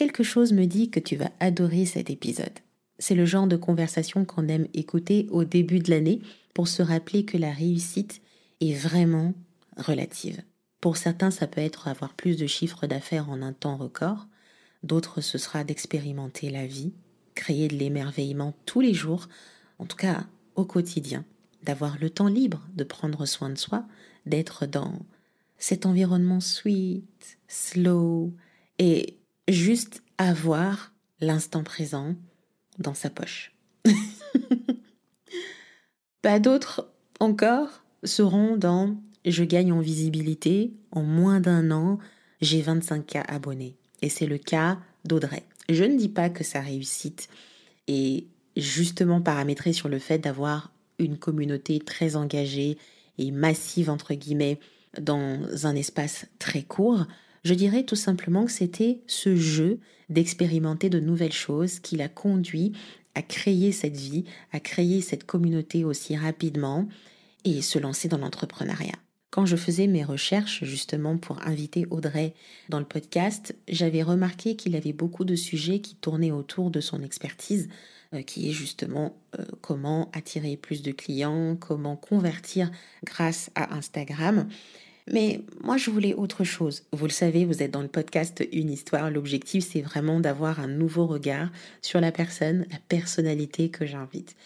quelque chose me dit que tu vas adorer cet épisode. C'est le genre de conversation qu'on aime écouter au début de l'année pour se rappeler que la réussite est vraiment relative. Pour certains, ça peut être avoir plus de chiffres d'affaires en un temps record. D'autres, ce sera d'expérimenter la vie, créer de l'émerveillement tous les jours, en tout cas au quotidien, d'avoir le temps libre de prendre soin de soi, d'être dans cet environnement sweet, slow, et juste avoir l'instant présent dans sa poche. Pas d'autres encore seront dans je gagne en visibilité, en moins d'un an, j'ai 25K abonnés. Et c'est le cas d'Audrey. Je ne dis pas que sa réussite est justement paramétrée sur le fait d'avoir une communauté très engagée et massive, entre guillemets, dans un espace très court. Je dirais tout simplement que c'était ce jeu d'expérimenter de nouvelles choses qui l'a conduit à créer cette vie, à créer cette communauté aussi rapidement et se lancer dans l'entrepreneuriat. Quand je faisais mes recherches justement pour inviter Audrey dans le podcast, j'avais remarqué qu'il avait beaucoup de sujets qui tournaient autour de son expertise, euh, qui est justement euh, comment attirer plus de clients, comment convertir grâce à Instagram. Mais moi, je voulais autre chose. Vous le savez, vous êtes dans le podcast Une histoire. L'objectif, c'est vraiment d'avoir un nouveau regard sur la personne, la personnalité que j'invite.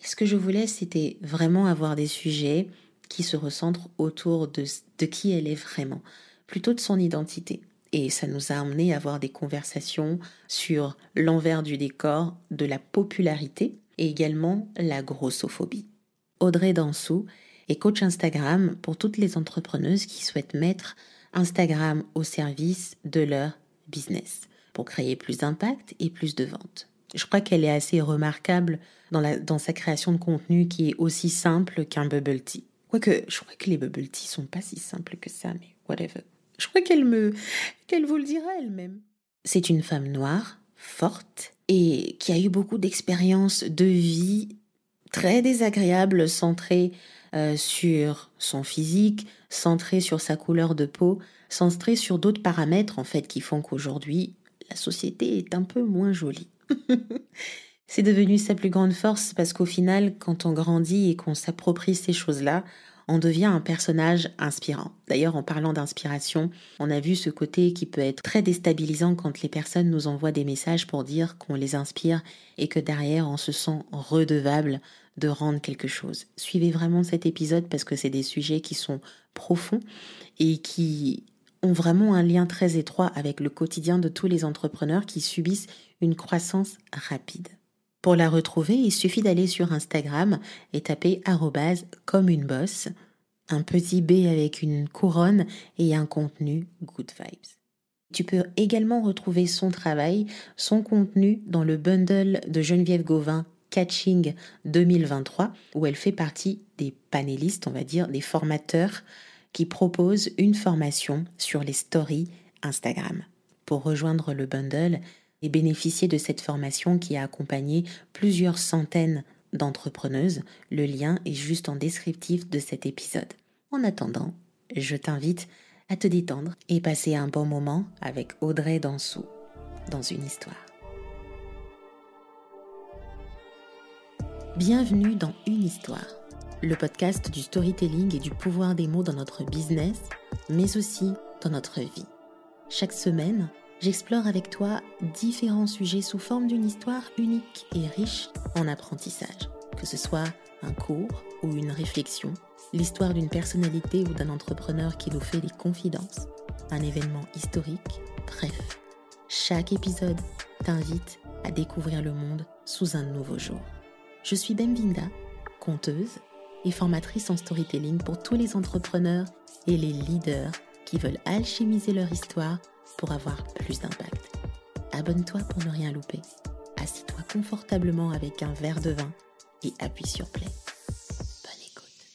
Ce que je voulais, c'était vraiment avoir des sujets qui se recentre autour de, de qui elle est vraiment, plutôt de son identité. Et ça nous a amené à avoir des conversations sur l'envers du décor de la popularité et également la grossophobie. Audrey Dansou est coach Instagram pour toutes les entrepreneuses qui souhaitent mettre Instagram au service de leur business pour créer plus d'impact et plus de ventes. Je crois qu'elle est assez remarquable dans sa création de contenu qui est aussi simple qu'un bubble tea. Quoique, je crois que les bubble tea sont pas si simples que ça, mais whatever. Je crois qu'elle me, qu'elle vous le dira elle-même. C'est une femme noire, forte, et qui a eu beaucoup d'expériences de vie très désagréables, centrées euh, sur son physique, centrées sur sa couleur de peau, centrées sur d'autres paramètres, en fait, qui font qu'aujourd'hui, la société est un peu moins jolie. C'est devenu sa plus grande force parce qu'au final, quand on grandit et qu'on s'approprie ces choses-là, on devient un personnage inspirant. D'ailleurs, en parlant d'inspiration, on a vu ce côté qui peut être très déstabilisant quand les personnes nous envoient des messages pour dire qu'on les inspire et que derrière on se sent redevable de rendre quelque chose. Suivez vraiment cet épisode parce que c'est des sujets qui sont profonds et qui ont vraiment un lien très étroit avec le quotidien de tous les entrepreneurs qui subissent une croissance rapide. Pour la retrouver, il suffit d'aller sur Instagram et taper comme une bosse, un petit B avec une couronne et un contenu good vibes. Tu peux également retrouver son travail, son contenu dans le bundle de Geneviève Gauvin Catching 2023, où elle fait partie des panélistes, on va dire, des formateurs qui proposent une formation sur les stories Instagram. Pour rejoindre le bundle, et bénéficier de cette formation qui a accompagné plusieurs centaines d'entrepreneuses. Le lien est juste en descriptif de cet épisode. En attendant, je t'invite à te détendre et passer un bon moment avec Audrey Dansou dans une histoire. Bienvenue dans Une histoire, le podcast du storytelling et du pouvoir des mots dans notre business, mais aussi dans notre vie. Chaque semaine, j'explore avec toi différents sujets sous forme d'une histoire unique et riche en apprentissage. Que ce soit un cours ou une réflexion, l'histoire d'une personnalité ou d'un entrepreneur qui nous fait des confidences, un événement historique, bref. Chaque épisode t'invite à découvrir le monde sous un nouveau jour. Je suis Bemvinda, conteuse et formatrice en storytelling pour tous les entrepreneurs et les leaders qui veulent alchimiser leur histoire pour avoir plus d'impact. Abonne-toi pour ne rien louper. Assis-toi confortablement avec un verre de vin et appuie sur play. Bonne écoute.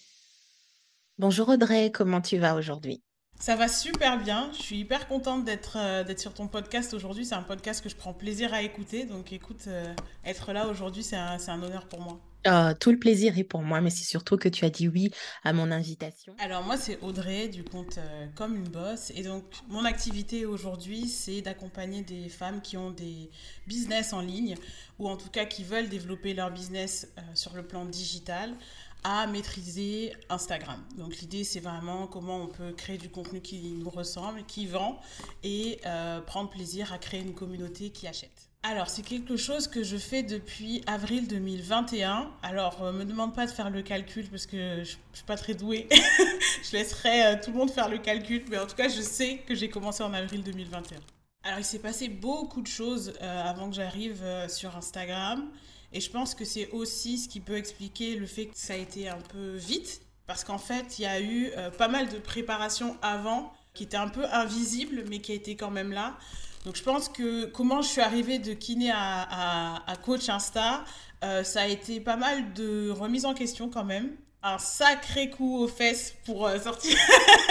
Bonjour Audrey, comment tu vas aujourd'hui? Ça va super bien. Je suis hyper contente d'être euh, d'être sur ton podcast aujourd'hui. C'est un podcast que je prends plaisir à écouter. Donc écoute, euh, être là aujourd'hui, c'est un, un, honneur pour moi. Ah, tout le plaisir est pour moi, mais c'est surtout que tu as dit oui à mon invitation. Alors moi, c'est Audrey du compte euh, Comme une bosse. Et donc, mon activité aujourd'hui, c'est d'accompagner des femmes qui ont des business en ligne ou en tout cas qui veulent développer leur business sur le plan digital à maîtriser Instagram. Donc l'idée c'est vraiment comment on peut créer du contenu qui nous ressemble, qui vend et euh, prendre plaisir à créer une communauté qui achète. Alors c'est quelque chose que je fais depuis avril 2021. Alors euh, me demande pas de faire le calcul parce que je, ne suis pas très douée. je laisserai euh, tout le monde faire le calcul, mais en tout cas je sais que j'ai commencé en avril 2021. Alors il s'est passé beaucoup de choses avant que j'arrive sur Instagram. Et je pense que c'est aussi ce qui peut expliquer le fait que ça a été un peu vite, parce qu'en fait, il y a eu euh, pas mal de préparation avant qui était un peu invisible, mais qui a été quand même là. Donc je pense que comment je suis arrivée de kiné à, coach Insta, euh, ça a été pas mal de remise en question quand même un sacré coup aux fesses pour euh, sortir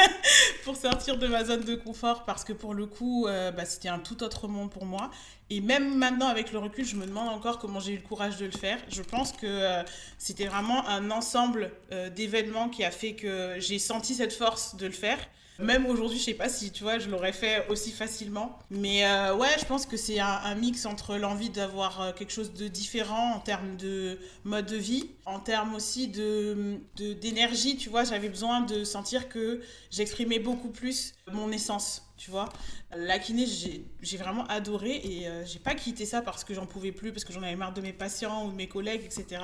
pour sortir de ma zone de confort parce que pour le coup bah, c'était un tout autre monde pour moi et même maintenant, avec le recul, je me demande encore comment j'ai eu le courage de le faire. Je pense que euh, c'était vraiment un ensemble euh, d'événements qui a fait que j'ai senti cette force de le faire. Même aujourd'hui, je sais pas si tu vois, je l'aurais fait aussi facilement. Mais euh, ouais, je pense que c'est un, mix entre l'envie d'avoir quelque chose de différent en termes de mode de vie, en termes aussi de d'énergie. tu vois, j'avais besoin de sentir que j'exprimais beaucoup plus mon essence tu vois. La kiné, j'ai vraiment adoré et euh, j'ai pas quitté ça parce que j'en pouvais plus, parce que j'en avais marre de mes patients ou de mes collègues, etc.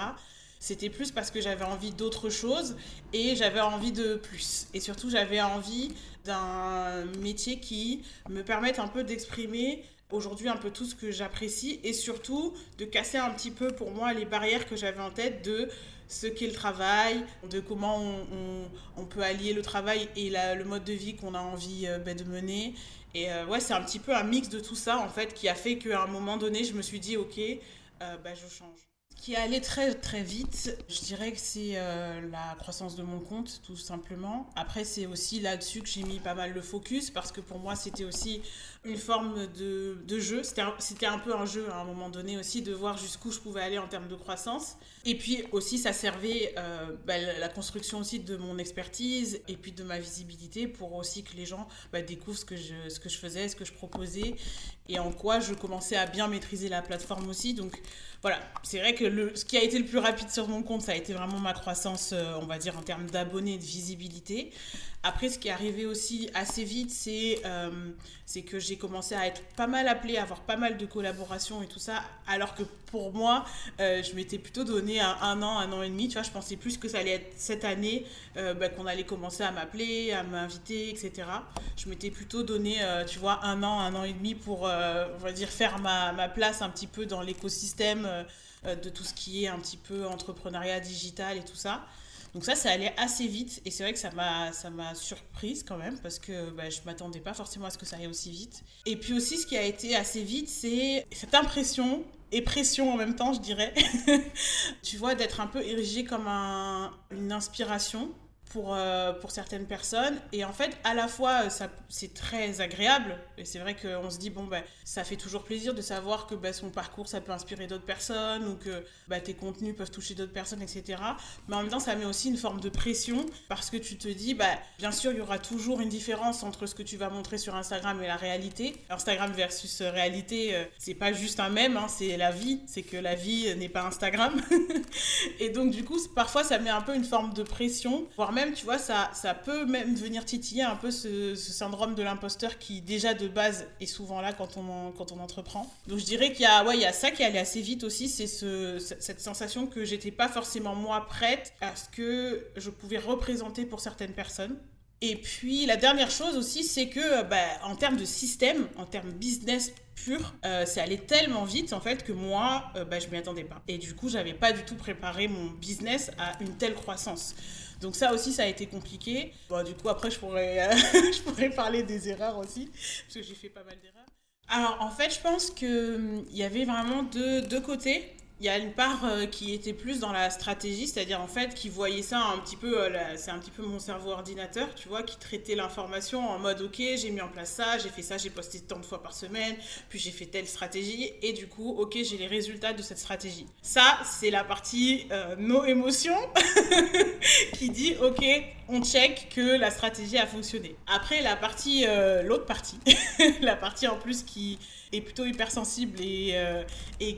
C'était plus parce que j'avais envie d'autre chose et j'avais envie de plus. Et surtout, j'avais envie d'un métier qui me permette un peu d'exprimer aujourd'hui un peu tout ce que j'apprécie et surtout de casser un petit peu pour moi les barrières que j'avais en tête de ce qu'est le travail, de comment on, peut allier le travail et le mode de vie qu'on a envie euh, ben, de mener. Et euh, ouais, c'est un petit peu un mix de tout ça, en fait, qui a fait qu'à un moment donné, je me suis dit, ok, euh, ben, je change qui est allé très très vite, je dirais que c'est la croissance de mon compte, tout simplement. Après, c'est aussi là-dessus que j'ai mis pas mal de focus, parce que pour moi, c'était aussi une forme de, de jeu. C'était un, un peu un jeu à un moment donné aussi, de voir jusqu'où je pouvais aller en termes de croissance. Et puis aussi, ça servait euh, bah, la construction aussi de mon expertise et puis de ma visibilité pour aussi que les gens bah, découvrent ce que, je, ce que je faisais, ce que je proposais et en quoi je commençais à bien maîtriser la plateforme aussi. Donc voilà, c'est vrai que ce qui a été le plus rapide sur mon compte, ça a été vraiment ma croissance, euh, on va dire, en termes d'abonnés de visibilité. Après, ce qui est arrivé aussi assez vite, c'est euh, c'est que j'ai commencé à être pas mal appelée, à avoir pas mal de collaborations et tout ça, alors que pour moi, euh, je m'étais plutôt donné un, un, an, un an et demi. Tu vois, je pensais plus que ça allait être cette année bah, qu'on allait commencer à m'appeler, à m'inviter, etc. Je m'étais plutôt donné, tu vois, un an, un an et demi pour, on va dire, faire ma, place un petit peu dans l'écosystème de tout ce qui est un petit peu entrepreneuriat digital et tout ça. Donc ça, ça allait assez vite et c'est vrai que ça m'a ça m'a surprise quand même parce que bah, je m'attendais pas forcément à ce que ça aille aussi vite. Et puis aussi, ce qui a été assez vite, c'est cette impression et pression en même temps, je dirais. tu vois, d'être un peu érigé comme un, une inspiration pour, euh, pour certaines personnes. Et en fait, à la fois, ça, c'est très agréable. Et c'est vrai qu'on se dit, bon, ben, ça fait toujours plaisir de savoir que ben, son parcours, ça peut inspirer d'autres personnes ou que ben, tes contenus peuvent toucher d'autres personnes, etc. Mais en même temps, ça met aussi une forme de pression parce que tu te dis, ben, bien sûr, il y aura toujours une différence entre ce que tu vas montrer sur Instagram et la réalité. Instagram versus réalité, euh, c'est pas juste un même, hein, c'est la vie. C'est que la vie n'est pas Instagram. et donc, du coup, parfois, ça met un peu une forme de pression, voire même tu vois, ça, ça peut même venir titiller un peu ce, syndrome de l'imposteur qui, déjà de base, est souvent là quand on, quand on entreprend. Donc je dirais qu'il y, a, ouais, il y a ça qui est allé assez vite aussi, c'est ce, cette sensation que j'étais pas forcément moi prête à ce que je pouvais représenter pour certaines personnes. Et puis la dernière chose aussi, c'est que bah, en termes de système, en termes business pur, euh, c'est allé tellement vite en fait que moi, euh, bah, je m'y attendais pas. Et du coup, j'avais pas du tout préparé mon business à une telle croissance. Donc ça aussi, ça a été compliqué. Bon, du coup, après, je pourrais, euh, je parler des erreurs aussi, parce que j'ai fait pas mal d'erreurs. Alors, en fait, je pense qu'il hum, y avait vraiment deux côtés. Il y a une part euh, qui était plus dans la stratégie, c'est-à-dire en fait qui voyait ça un petit peu, euh, c'est un petit peu mon cerveau ordinateur, tu vois, qui traitait l'information en mode ok, j'ai mis en place ça, j'ai fait ça, j'ai posté tant de fois par semaine, puis j'ai fait telle stratégie, et du coup, ok, j'ai les résultats de cette stratégie. Ça, c'est la partie euh, nos émotions qui dit ok, on check que la stratégie a fonctionné. Après, la partie, l'autre partie, la partie en plus qui est plutôt hypersensible et,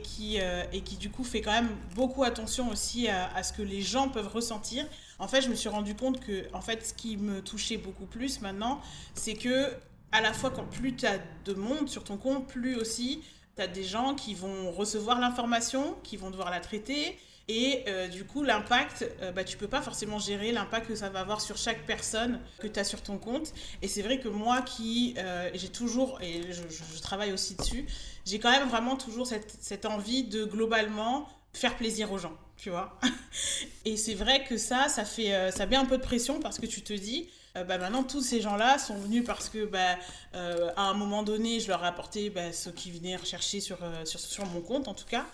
qui, et qui du coup fait quand même beaucoup attention aussi à, ce que les gens peuvent ressentir. En fait, je me suis rendu compte que en fait, ce qui me touchait beaucoup plus maintenant, c'est que à la fois quand plus tu as de monde sur ton compte, plus aussi tu as des gens qui vont recevoir l'information, qui vont devoir la traiter et euh, du coup, l'impact, euh, bah, tu peux pas forcément gérer l'impact que ça va avoir sur chaque personne que tu as sur ton compte. Et c'est vrai que moi qui, euh, j'ai toujours, et je, travaille aussi dessus, j'ai quand même vraiment toujours cette, cette envie de globalement faire plaisir aux gens, tu vois. et c'est vrai que ça, ça fait, ça met un peu de pression parce que tu te dis, bah maintenant tous ces gens-là sont venus parce que bah, à un moment donné, je leur ai apporté bah, ce qui venaient rechercher sur, sur, sur mon compte en tout cas.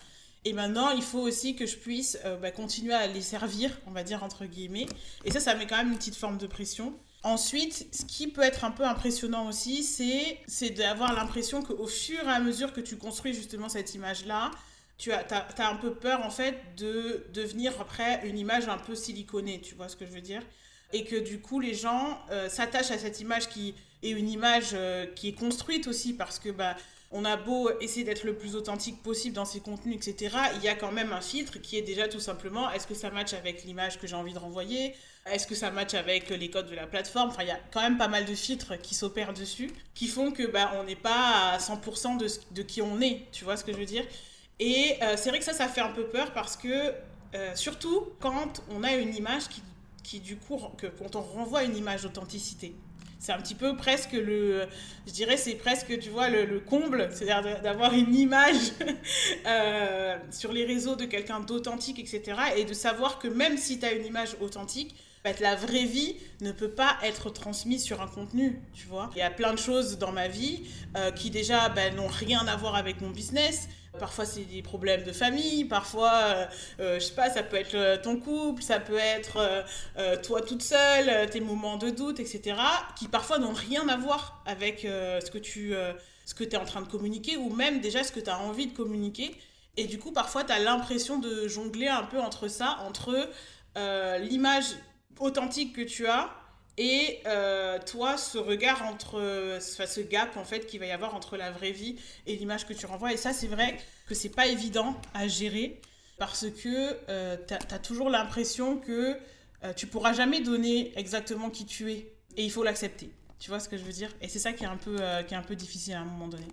Et maintenant, il faut aussi que je puisse euh, bah, continuer à les servir, on va dire entre guillemets. Et ça, ça met quand même une petite forme de pression. Ensuite, ce qui peut être un peu impressionnant aussi, c'est d'avoir l'impression qu'au fur et à mesure que tu construis justement cette image-là, tu as, as, un peu peur en fait de devenir après une image un peu siliconée, tu vois ce que je veux dire? Et que du coup, les gens euh, s'attachent à cette image qui est une image euh, qui est construite aussi parce que bah, on a beau essayer d'être le plus authentique possible dans ses contenus, etc., il y a quand même un filtre qui est déjà tout simplement est-ce que ça match avec l'image que j'ai envie de renvoyer? Est-ce que ça match avec les codes de la plateforme? Enfin, il y a quand même pas mal de filtres qui s'opèrent dessus, qui font que bah, on n'est pas à 100% de, de, qui on est, tu vois ce que je veux dire? Et euh, c'est vrai que ça, ça fait un peu peur parce que, euh, surtout quand on a une image qui, qui du coup, que, quand on renvoie une image d'authenticité. C'est un petit peu presque le, je dirais, c'est presque, tu vois, le, comble, c'est-à-dire d'avoir une image euh, sur les réseaux de quelqu'un d'authentique, etc. Et de savoir que même si tu as une image authentique, bah, la vraie vie ne peut pas être transmise sur un contenu, tu vois. Il y a plein de choses dans ma vie euh, qui déjà bah, n'ont rien à voir avec mon business. Parfois, c'est des problèmes de famille. Parfois, euh, euh, je sais pas, ça peut être ton couple, ça peut être toi toute seule, tes moments de doute, etc. Qui parfois n'ont rien à voir avec ce que tu ce que es en train de communiquer ou même déjà ce que tu as envie de communiquer. Et du coup, parfois, tu as l'impression de jongler un peu entre ça, entre l'image authentique que tu as et euh, toi, ce regard entre, ce gap en fait qu'il va y avoir entre la vraie vie et l'image que tu renvoies. Et ça, c'est vrai que c'est pas évident à gérer parce que euh, tu as, toujours l'impression que euh, tu pourras jamais donner exactement qui tu es et il faut l'accepter. Tu vois ce que je veux dire? Et c'est ça qui est, un peu, qui est un peu difficile à un moment donné.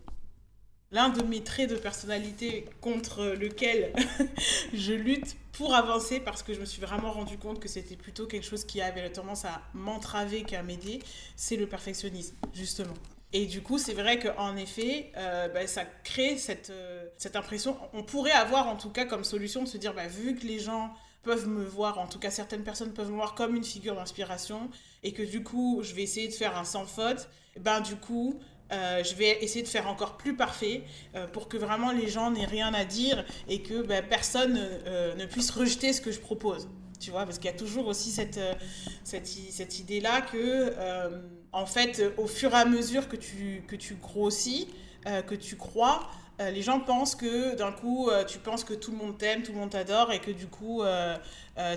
L'un de mes traits de personnalité contre lequel je lutte pour avancer parce que je me suis vraiment rendu compte que c'était plutôt quelque chose qui avait tendance à m'entraver qu'à m'aider, c'est le perfectionnisme, justement. Et du coup, c'est vrai qu'en effet, euh, bah, ça crée cette, euh, cette impression. On pourrait avoir en tout cas comme solution de se dire, bah, vu que les gens peuvent me voir, en tout cas certaines personnes peuvent me voir comme une figure d'inspiration, et que du coup, je vais essayer de faire un sans faute, ben du coup, euh, je vais essayer de faire encore plus parfait euh, pour que vraiment les gens n'aient rien à dire et que ben, personne euh, ne puisse rejeter ce que je propose. Tu vois, parce qu'il y a toujours aussi cette idée-là que, en fait, au fur et à mesure que tu, que tu grossis, que tu crois, les gens pensent que d'un coup, tu penses que tout le monde t'aime, tout le monde t'adore et que du coup,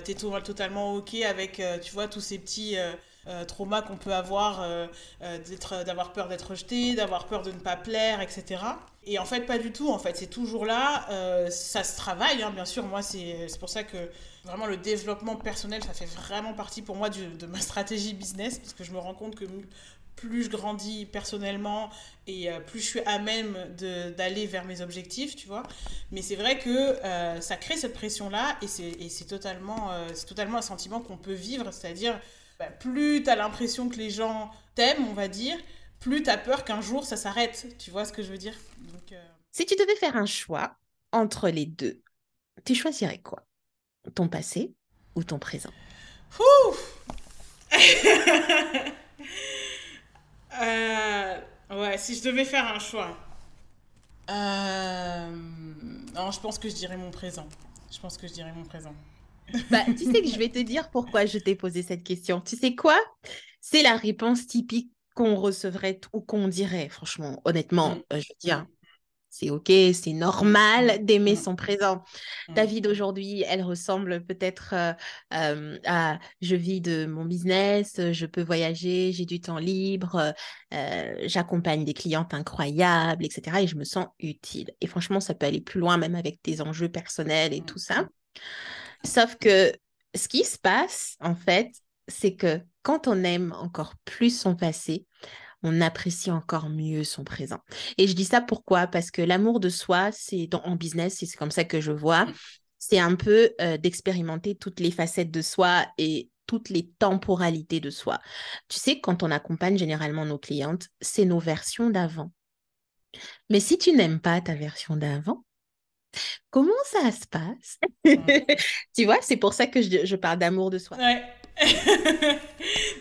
tu es totalement OK avec, tu vois, tous ces petits euh, trauma qu'on peut avoir, euh, euh, d'avoir peur d'être rejeté, d'avoir peur de ne pas plaire, etc. Et en fait, pas du tout. En fait, c'est toujours là. ça se travaille, hein, bien sûr. Moi, c'est pour ça que vraiment le développement personnel, ça fait vraiment partie pour moi de ma stratégie business, parce que je me rends compte que plus je grandis personnellement et plus je suis à même d'aller vers mes objectifs, tu vois. Mais c'est vrai que ça crée cette pression-là et c'est totalement, c'est totalement un sentiment qu'on peut vivre, c'est-à-dire bah, plus tu as l'impression que les gens t'aiment, on va dire, plus tu as peur qu'un jour ça s'arrête. Tu vois ce que je veux dire? Donc, euh, Si tu devais faire un choix entre les deux, tu choisirais quoi? Ton passé ou ton présent? Euh, Ouais, si je devais faire un choix. Euh, Non, je pense que je dirais mon présent. Je pense que je dirais mon présent. Bah, tu sais que je vais te dire pourquoi je t'ai posé cette question. Tu sais quoi? C'est la réponse typique qu'on recevrait ou qu'on dirait, franchement, honnêtement. Mm. Euh, je veux dire, c'est OK, c'est normal d'aimer son présent. Ta vie d'aujourd'hui, elle ressemble peut-être euh, euh, à je vis de mon business, je peux voyager, j'ai du temps libre, j'accompagne des clientes incroyables, etc. Et je me sens utile. Et franchement, ça peut aller plus loin, même avec tes enjeux personnels et tout ça. Sauf que ce qui se passe, en fait, c'est que quand on aime encore plus son passé, on apprécie encore mieux son présent. Et je dis ça pourquoi? Parce que l'amour de soi, c'est en business, c'est comme ça que je vois, c'est un peu euh, d'expérimenter toutes les facettes de soi et toutes les temporalités de soi. Tu sais, quand on accompagne généralement nos clientes, c'est nos versions d'avant. Mais si tu n'aimes pas ta version d'avant, comment ça se passe? Tu vois, c'est pour ça que je, parle d'amour de soi. Ouais.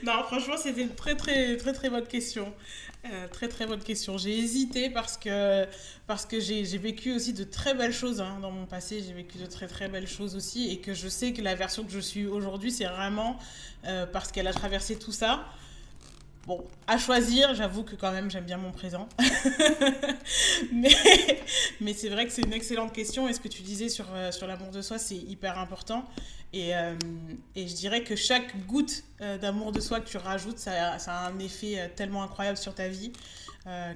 non, franchement, c'était une très, très, très, très bonne question. Euh, très, très bonne question. J'ai hésité parce que, parce que j'ai vécu aussi de très belles choses hein, dans mon passé. J'ai vécu de très, très belles choses aussi. Et que je sais que la version que je suis aujourd'hui, c'est vraiment euh, parce qu'elle a traversé tout ça. Bon, à choisir, j'avoue que quand même j'aime bien mon présent. mais mais c'est vrai que c'est une excellente question. Et ce que tu disais sur, euh, sur l'amour de soi, c'est hyper important. Et, euh, et, je dirais que chaque goutte euh, d'amour de soi que tu rajoutes, ça, a un effet tellement incroyable sur ta vie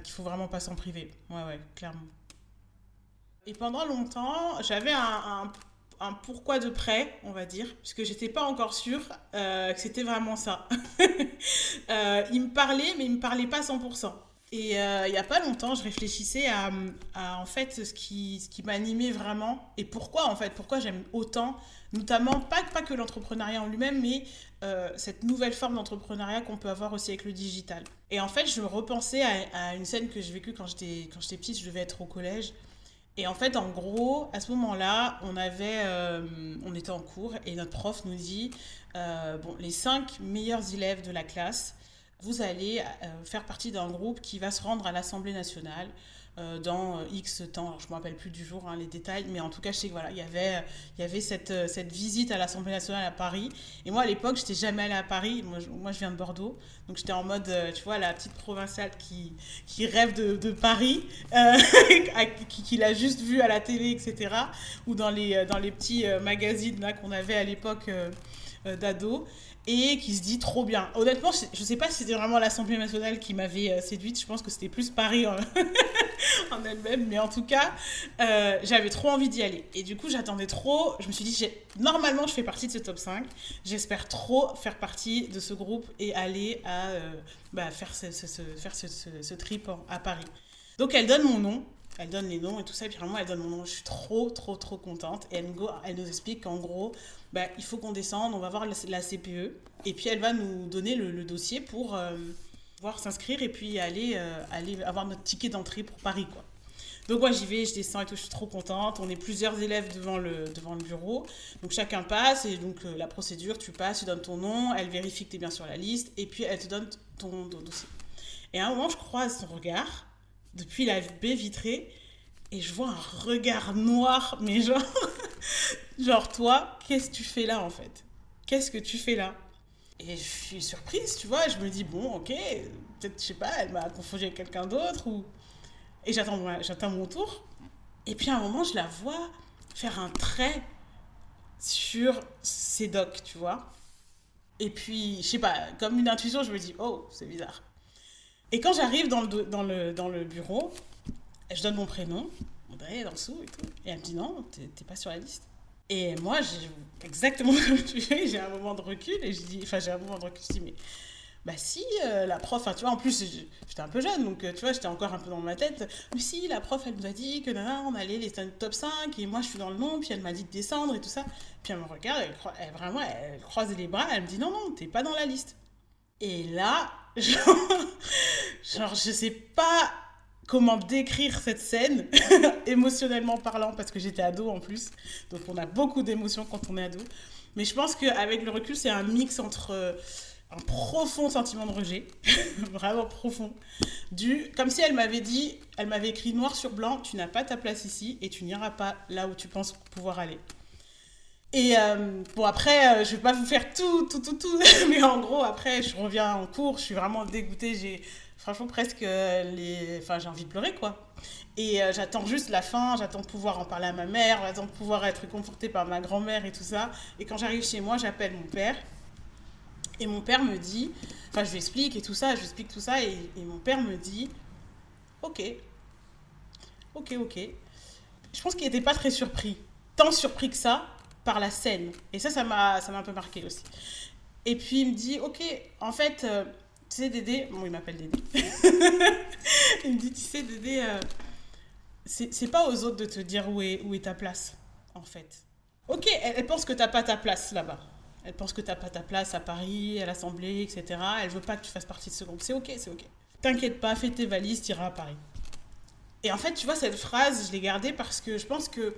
qu'il faut vraiment pas s'en priver. Ouais, ouais, clairement. Et pendant longtemps, j'avais un un pourquoi de près, on va dire, puisque j'étais pas encore sûre euh, que c'était vraiment ça. euh, il me parlait, mais il me parlait pas 100%. Et euh, il n'y a pas longtemps, je réfléchissais à, en fait ce qui, ce qui m'animait vraiment et pourquoi en fait, pourquoi j'aime autant, notamment pas, pas que l'entrepreneuriat en lui-même, mais euh, cette nouvelle forme d'entrepreneuriat qu'on peut avoir aussi avec le digital. Et en fait, je repensais à, à une scène que j'ai vécue quand j'étais petite, je devais être au collège. Et en fait, en gros, à ce moment-là, on euh, on était en cours et notre prof nous dit, euh, bon, les cinq meilleurs élèves de la classe, vous allez euh, faire partie d'un groupe qui va se rendre à l'Assemblée nationale euh, dans euh, X temps. je ne me rappelle plus du jour, hein, les détails, mais en tout cas, je sais qu'il voilà, y avait, il y avait cette, euh, cette visite à l'Assemblée nationale à Paris. Et moi, à l'époque, je n'étais jamais allée à Paris. Moi je, viens de Bordeaux. Donc, j'étais en mode, tu vois, la petite provinciale qui, qui rêve de, Paris, qui, qui l'a juste vu à la télé, etc. Ou dans les, dans les petits magazines qu'on avait à l'époque d'ado et qui se dit trop bien. Honnêtement, je ne sais pas si c'était vraiment l'Assemblée nationale qui m'avait euh, séduite, je pense que c'était plus Paris en, elle-même, mais en tout cas, euh, j'avais trop envie d'y aller. Et du coup, j'attendais trop, je me suis dit, normalement, je fais partie de ce top 5, j'espère trop faire partie de ce groupe et aller à, euh, bah, faire, ce, faire ce, trip à Paris. Donc, elle donne mon nom, elle donne les noms et tout ça, et puis vraiment, elle donne mon nom. Je suis trop, trop, trop contente. Et elle, elle nous explique qu'en gros, bah, il faut qu'on descende, on va voir la, CPE, et puis elle va nous donner le, dossier pour euh, voir s'inscrire et puis aller, euh, aller avoir notre ticket d'entrée pour Paris. Donc moi j'y vais, je descends et tout, je suis trop contente. On est plusieurs élèves devant le, devant le bureau. Donc chacun passe et donc euh, la procédure, tu passes, tu donnes ton nom, elle vérifie que tu es bien sur la liste et puis elle te donne ton, ton dossier. Et à un moment je croise son regard depuis la baie vitrée et je vois un regard noir, mais genre, genre toi, qu'est-ce que tu fais là en fait? Qu'est-ce que tu fais là? Et je suis surprise, tu vois, je me dis, bon, ok, peut-être, je sais pas, elle m'a confondu avec quelqu'un d'autre, ou... Et j'attends, j'attends mon tour. Et puis à un moment, je la vois faire un trait sur ses docs, tu vois. Et puis, je sais pas, comme une intuition, je me dis, oh, c'est bizarre. Et quand j'arrive dans le, dans, le, dans le bureau, je donne mon prénom, Audrey, dans le sous et tout. Et elle me dit non, t'es pas sur la liste. Et moi, exactement comme tu fais, j'ai un moment de recul et je dis, enfin, j'ai un moment de recul, je dis, mais bah si, euh, la prof, tu vois, en plus, j'étais un peu jeune, donc euh, tu vois, j'étais encore un peu dans ma tête. Mais si, la prof, elle nous a dit que nana, on allait les top 5 et moi, je suis dans le nom, puis elle m'a dit de descendre et tout ça. Puis elle me regarde, elle, vraiment, elle croise les bras, elle me dit non, non, t'es pas dans la liste. Et là, genre, genre je sais pas comment décrire cette scène, émotionnellement parlant, parce que j'étais ado en plus. Donc on a beaucoup d'émotions quand on est ado. Mais je pense qu'avec le recul, c'est un mix entre, un profond sentiment de rejet, vraiment profond, du, comme si elle m'avait dit, elle m'avait écrit noir sur blanc, tu n'as pas ta place ici et tu n'iras pas là où tu penses pouvoir aller. Et euh, bon, après, euh, je vais pas vous faire tout, tout, tout, tout, mais en gros, après, je reviens en cours, je suis vraiment dégoûtée, j'ai franchement presque les... Enfin, j'ai envie de pleurer, quoi. Et euh, j'attends juste la fin, j'attends de pouvoir en parler à ma mère, j'attends de pouvoir être confortée par ma grand-mère et tout ça. Et quand j'arrive chez moi, j'appelle mon père. Et mon père me dit, enfin je lui explique et tout ça, je lui explique tout ça, et, et mon père me dit, ok, ok, ok. Je pense qu'il n'était pas très surpris, tant surpris que ça par la scène. Et ça, ça m'a un peu marqué aussi. Et puis il me dit, ok, en fait, euh, tu sais Dédé, bon il m'appelle Dédé, il me dit, tu sais Dédé, euh, c'est pas aux autres de te dire où est, où est ta place, en fait. Ok, elle, pense que t'as pas ta place là-bas. Elle pense que t'as pas ta place à Paris, à l'Assemblée, etc. Elle veut pas que tu fasses partie de ce groupe. C'est ok, c'est ok. T'inquiète pas, fais tes valises, t'iras à Paris. Et en fait, tu vois, cette phrase, je l'ai gardée parce que je pense que,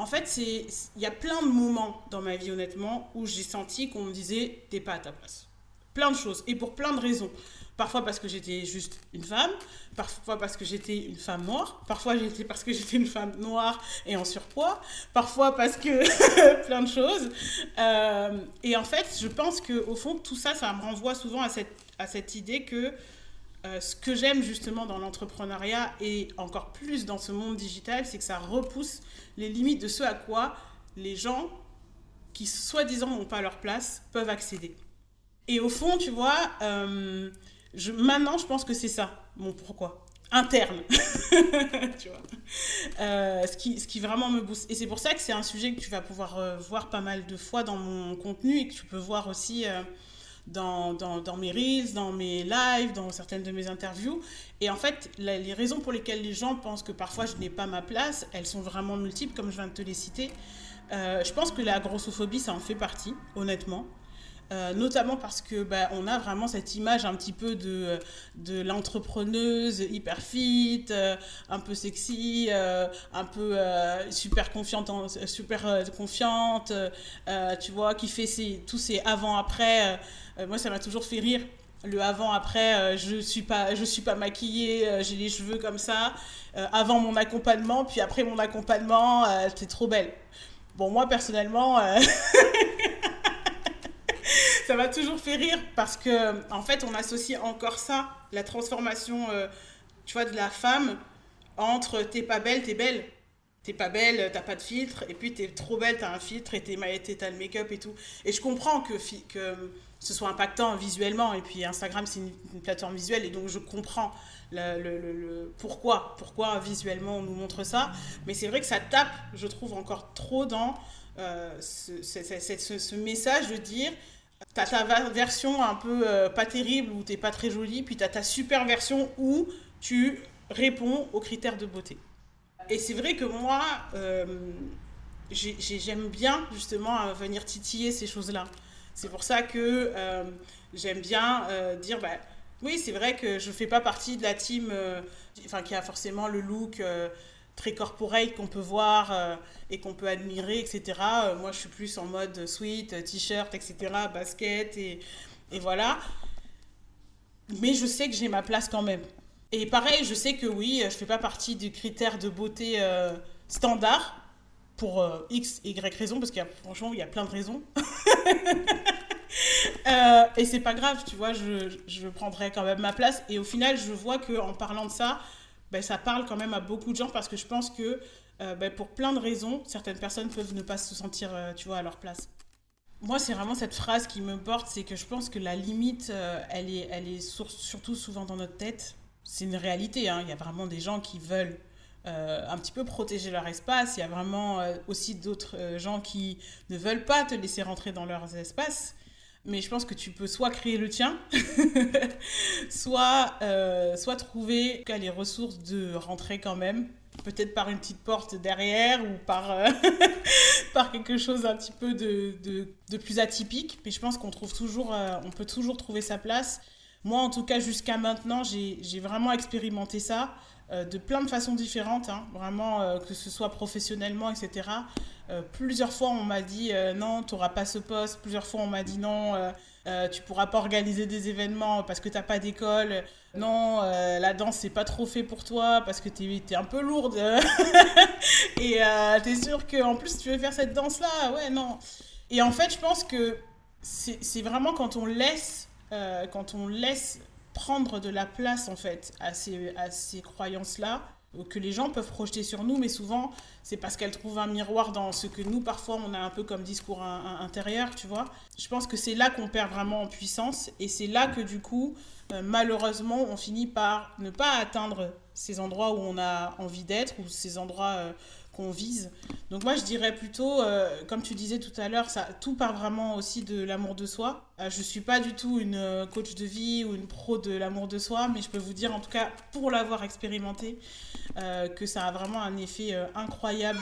en fait, il y a plein de moments dans ma vie, honnêtement, où j'ai senti qu'on me disait, t'es pas à ta place. Plein de choses, et pour plein de raisons. Parfois parce que j'étais juste une femme, parfois parce que j'étais une femme noire, parfois j'étais parce que j'étais une femme noire et en surpoids, parfois parce que plein de choses. Euh, et en fait, je pense que au fond, tout ça, ça me renvoie souvent à cette, à cette idée que euh, ce que j'aime justement dans l'entrepreneuriat et encore plus dans ce monde digital, c'est que ça repousse les limites de ce à quoi les gens qui soi-disant n'ont pas leur place peuvent accéder. Et au fond, tu vois, euh, maintenant, je pense que c'est ça, mon pourquoi. Interne. tu vois. Euh, ce, qui, ce qui vraiment me booste. Et c'est pour ça que c'est un sujet que tu vas pouvoir voir pas mal de fois dans mon contenu et que tu peux voir aussi dans, dans, mes reels, dans mes lives, dans certaines de mes interviews. Et en fait, les raisons pour lesquelles les gens pensent que parfois je n'ai pas ma place, elles sont vraiment multiples, comme je viens de te les citer. je pense que la grossophobie, ça en fait partie, honnêtement. Euh, notamment parce que bah, on a vraiment cette image un petit peu de, de l'entrepreneuse hyper fit, euh, un peu sexy, euh, un peu super confiante, super confiante, tu vois, qui fait ses, tous ces avant-après. moi, ça m'a toujours fait rire. Le avant-après, je suis suis pas maquillée, j'ai les cheveux comme ça. avant mon accompagnement, puis après mon accompagnement, t'es trop belle. Bon, moi personnellement. ça m'a toujours fait rire parce que, en fait, on associe encore ça, la transformation, euh, tu vois, de la femme entre t'es pas belle, t'es belle. T'es pas belle, t'as pas de filtre, et puis t'es trop belle, t'as un filtre, et t'as le make-up et tout. Et je comprends que, que ce soit impactant visuellement, et puis Instagram, c'est une, plateforme visuelle, et donc je comprends le, pourquoi, pourquoi visuellement on nous montre ça. Mais c'est vrai que ça tape, je trouve, encore trop dans euh, ce, message de dire T'as ta version un peu euh, pas terrible où t'es pas très jolie, puis t'as ta super version où tu réponds aux critères de beauté. Et c'est vrai que moi, euh, j'aime bien justement venir titiller ces choses-là. C'est pour ça que euh, j'aime bien dire, bah, oui, c'est vrai que je fais pas partie de la team enfin, qui a forcément le look très corporate qu'on peut voir euh, et qu'on peut admirer, etc. Euh, moi, je suis plus en mode sweat, t-shirt, etc., basket, et, et, voilà. Mais je sais que j'ai ma place quand même. Et pareil, je sais que oui, je fais pas partie du critère de beauté euh, standard pour X, Y raison, parce qu'il il y a plein de raisons. et c'est pas grave, tu vois, je, je prendrai quand même ma place. Et au final, je vois qu'en parlant de ça, ben, ça parle quand même à beaucoup de gens parce que je pense que euh, ben, pour plein de raisons, certaines personnes peuvent ne pas se sentir, euh, tu vois, à leur place. Moi, c'est vraiment cette phrase qui me porte, c'est que je pense que la limite, euh, elle est, elle est surtout souvent dans notre tête. C'est une réalité, hein. il y a vraiment des gens qui veulent un petit peu protéger leur espace, il y a vraiment aussi d'autres gens qui ne veulent pas te laisser rentrer dans leurs espaces mais je pense que tu peux soit créer le tien, soit, euh, soit trouver les ressources de rentrer quand même, peut-être par une petite porte derrière ou par, euh, par quelque chose un petit peu de, de, de plus atypique. Mais je pense qu'on trouve toujours, euh, on peut toujours trouver sa place. Moi, en tout cas, jusqu'à maintenant, j'ai vraiment expérimenté ça. Euh, de plein de façons différentes, hein. vraiment, euh, que ce soit professionnellement, etc. Euh, plusieurs fois, on m'a dit non, tu n'auras pas ce poste. Plusieurs fois, on m'a dit non, tu pourras pas organiser des événements parce que t'as pas d'école. Non, la danse c'est pas trop fait pour toi parce que tu es un peu lourde. et tu es sûr qu'en plus tu veux faire cette danse là, ouais non. Et en fait, je pense que c'est vraiment quand on laisse, quand on laisse prendre de la place en fait à ces, à ces croyances là que les gens peuvent projeter sur nous, mais souvent c'est parce qu'elles trouvent un miroir dans ce que nous parfois on a un peu comme discours intérieur, tu vois. Je pense que c'est là qu'on perd vraiment en puissance et c'est là que du coup, euh, malheureusement, on finit par ne pas atteindre ces endroits où on a envie d'être ou ces endroits euh, qu'on vise. Donc moi je dirais plutôt, euh, comme tu disais tout à l'heure, ça tout part vraiment aussi de l'amour de soi. Euh, je suis pas du tout une euh, coach de vie ou une pro de l'amour de soi, mais je peux vous dire en tout cas pour l'avoir expérimenté que ça a vraiment un effet incroyable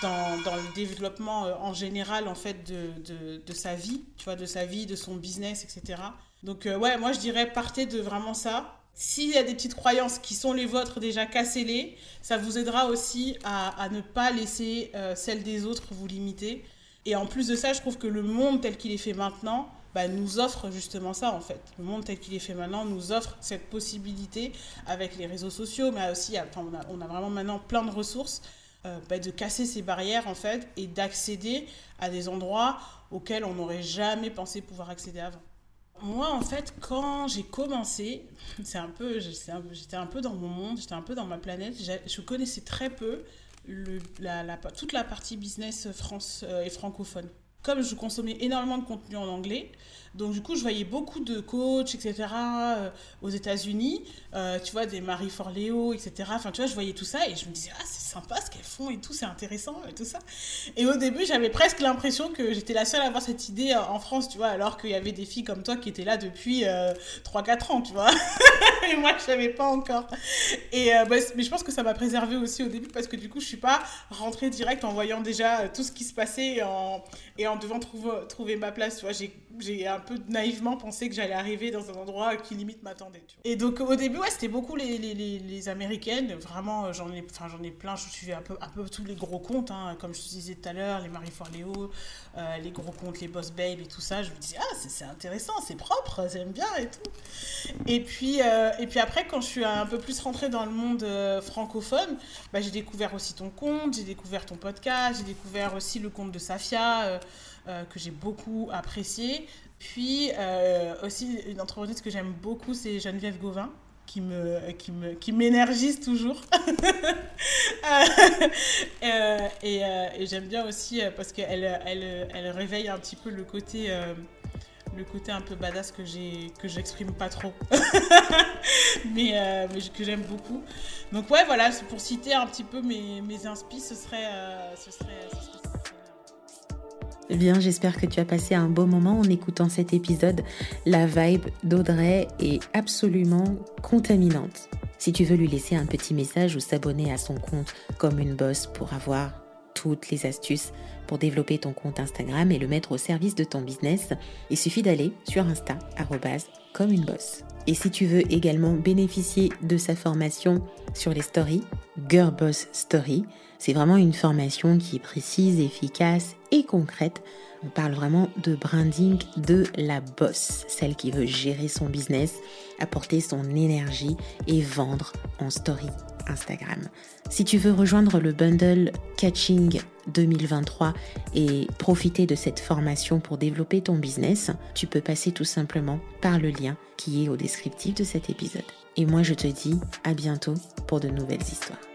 dans, le développement en général en fait de, de, sa vie, tu vois, de sa vie, de son business, etc. Donc ouais, moi je dirais partez de vraiment ça s'il y a des petites croyances qui sont les vôtres, déjà cassez-les. Ça vous aidera aussi à, ne pas laisser euh, celles des autres vous limiter. Et en plus de ça, je trouve que le monde tel qu'il est fait maintenant bah, nous offre justement ça en fait. Le monde tel qu'il est fait maintenant nous offre cette possibilité avec les réseaux sociaux, mais aussi on, a, on, a, vraiment maintenant plein de ressources euh, bah, de casser ces barrières en fait et d'accéder à des endroits auxquels on n'aurait jamais pensé pouvoir accéder avant. Moi, en fait, quand j'ai commencé, c'est un peu, j'étais un peu dans mon monde, j'étais un peu dans ma planète. Je connaissais très peu toute la partie business France euh, et francophone. Comme je consommais énormément de contenu en anglais, donc, du coup, je voyais beaucoup de coachs, etc., euh, aux États-Unis, euh, tu vois, des Marie Forleo, etc. Enfin, tu vois, je voyais tout ça et je me disais, ah, c'est sympa ce qu'elles font et tout, c'est intéressant et tout ça. Et au début, j'avais presque l'impression que j'étais la seule à avoir cette idée euh, en France, tu vois, alors qu'il y avait des filles comme toi qui étaient là depuis 3-4 ans, tu vois. et moi, je savais pas encore. Et, bah, mais je pense que ça m'a préservé aussi au début parce que du coup, je suis pas rentrée direct en voyant déjà tout ce qui se passait et en, devant trouver, trouver ma place, tu. J'ai un peu naïvement pensé que j'allais arriver dans un endroit qui limite m'attendait. Et donc au début, ouais, c'était beaucoup les, les, les, américaines. Vraiment, euh, j'en ai, enfin, j'en ai plein. Je suivais un peu, un peu tous les gros comptes, hein, comme je te disais tout à l'heure, les Marie Forleo, euh, les gros comptes, les Boss Babe et tout ça. Je me disais, ah, c'est intéressant, c'est propre, j'aime bien et tout. Et puis, euh, et puis après, quand je suis un peu plus rentrée dans le monde francophone, bah, j'ai découvert aussi ton compte, j'ai découvert ton podcast, j'ai découvert aussi le compte de Safia. que j'ai beaucoup apprécié. Puis euh, aussi, une entreprise que j'aime beaucoup, c'est Geneviève Gauvin qui me qui me qui m'énergise toujours. Euh, et, euh, et j'aime bien aussi parce qu'elle elle, elle réveille un petit peu le côté le côté un peu badass que j'ai que j'exprime pas trop. Mais, mais que j'aime beaucoup. Donc ouais voilà pour citer un petit peu mes mes inspi ce serait ce serait, bien, j'espère que tu as passé un beau moment en écoutant cet épisode. La vibe d'Audrey est absolument contaminante. Si tu veux lui laisser un petit message ou s'abonner à son compte comme une boss pour avoir toutes les astuces pour développer ton compte Instagram et le mettre au service de ton business, il suffit d'aller sur Insta, comme une boss. Et si tu veux également bénéficier de sa formation sur les stories, Girl Boss Story, c'est vraiment une formation qui est précise, efficace et concrète. On parle vraiment de branding de la boss, celle qui veut gérer son business, apporter son énergie et vendre en story Instagram. Si tu veux rejoindre le bundle Catching 2023 et profiter de cette formation pour développer ton business, tu peux passer tout simplement par le lien qui est au descriptif de cet épisode. Et moi je te dis à bientôt pour de nouvelles histoires.